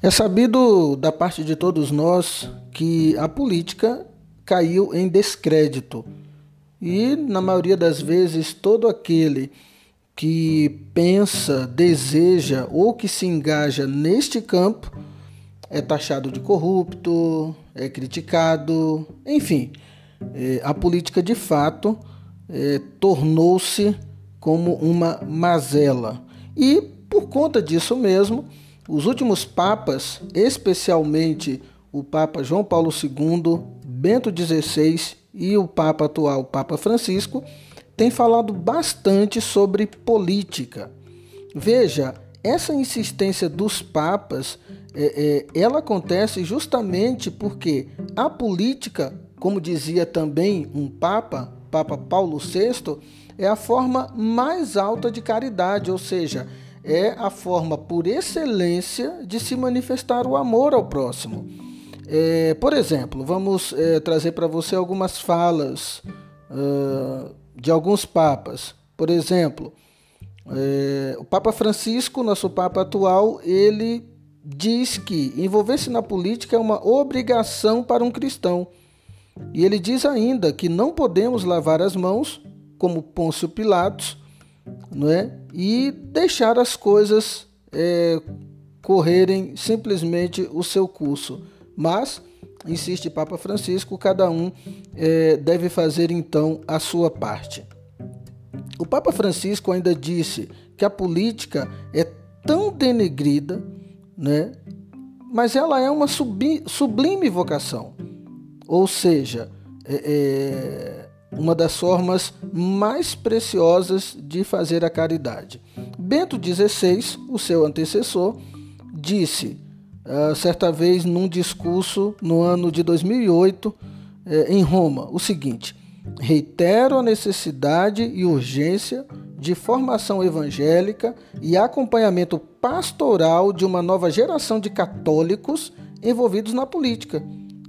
É sabido da parte de todos nós que a política caiu em descrédito. E, na maioria das vezes, todo aquele que pensa, deseja ou que se engaja neste campo é taxado de corrupto, é criticado, enfim, é, a política de fato é, tornou-se como uma mazela. E por conta disso mesmo, os últimos papas, especialmente o Papa João Paulo II, Bento XVI e o Papa atual, Papa Francisco, têm falado bastante sobre política. Veja, essa insistência dos papas, é, é, ela acontece justamente porque a política, como dizia também um papa, Papa Paulo VI, é a forma mais alta de caridade, ou seja, é a forma por excelência de se manifestar o amor ao próximo. É, por exemplo, vamos é, trazer para você algumas falas uh, de alguns papas. Por exemplo, é, o Papa Francisco, nosso Papa atual, ele diz que envolver-se na política é uma obrigação para um cristão. E ele diz ainda que não podemos lavar as mãos, como Pôncio Pilatos, não é? e deixar as coisas é, correrem simplesmente o seu curso. Mas, insiste Papa Francisco, cada um é, deve fazer então a sua parte. O Papa Francisco ainda disse que a política é tão denegrida, né? mas ela é uma sublime vocação. Ou seja, é, é uma das formas mais preciosas de fazer a caridade. Bento XVI, o seu antecessor, disse uh, certa vez num discurso no ano de 2008 eh, em Roma o seguinte: reitero a necessidade e urgência de formação evangélica e acompanhamento pastoral de uma nova geração de católicos envolvidos na política,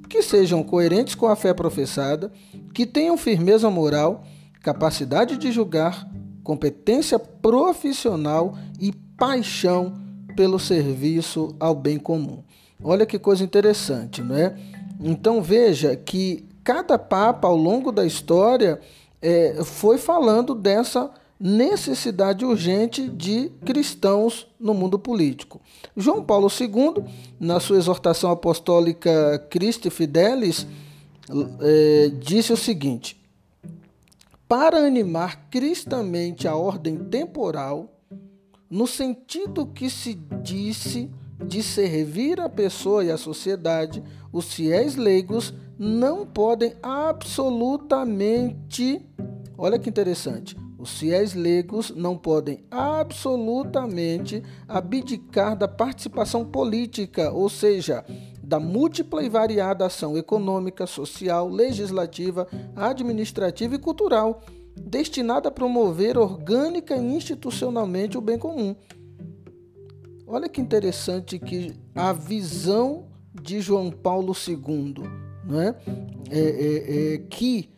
que sejam coerentes com a fé professada que tenham firmeza moral, capacidade de julgar, competência profissional e paixão pelo serviço ao bem comum. Olha que coisa interessante, não é? Então veja que cada papa ao longo da história é, foi falando dessa necessidade urgente de cristãos no mundo político. João Paulo II, na sua exortação apostólica Christi Fidelis, é, disse o seguinte: para animar cristamente a ordem temporal, no sentido que se disse de servir a pessoa e a sociedade, os fiéis leigos não podem absolutamente, olha que interessante, os fiéis leigos não podem absolutamente abdicar da participação política, ou seja, da múltipla e variada ação econômica, social, legislativa, administrativa e cultural, destinada a promover orgânica e institucionalmente o bem comum. Olha que interessante que a visão de João Paulo II, não é? É, é, é que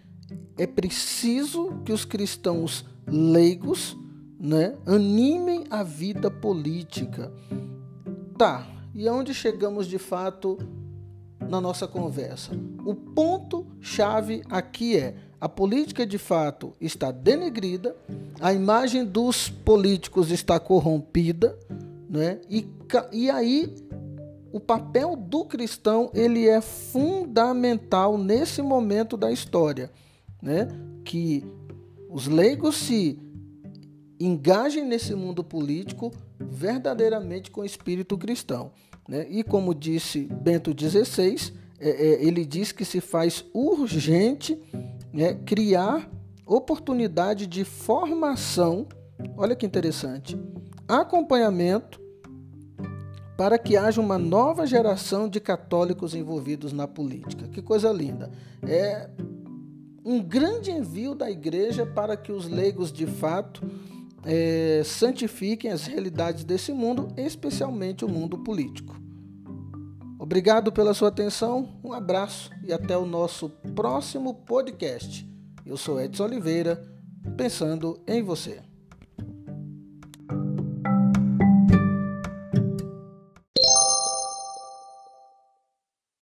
é preciso que os cristãos leigos né, animem a vida política. Tá, e aonde chegamos de fato na nossa conversa. O ponto chave aqui é: a política de fato está denegrida, a imagem dos políticos está corrompida, né? E, e aí o papel do cristão ele é fundamental nesse momento da história, né? Que os leigos se engajem nesse mundo político verdadeiramente com o espírito cristão. Né? E como disse Bento XVI, é, é, ele diz que se faz urgente né, criar oportunidade de formação, olha que interessante, acompanhamento para que haja uma nova geração de católicos envolvidos na política. Que coisa linda! É um grande envio da igreja para que os leigos de fato é, santifiquem as realidades desse mundo, especialmente o mundo político. Obrigado pela sua atenção, um abraço e até o nosso próximo podcast. Eu sou Edson Oliveira, pensando em você.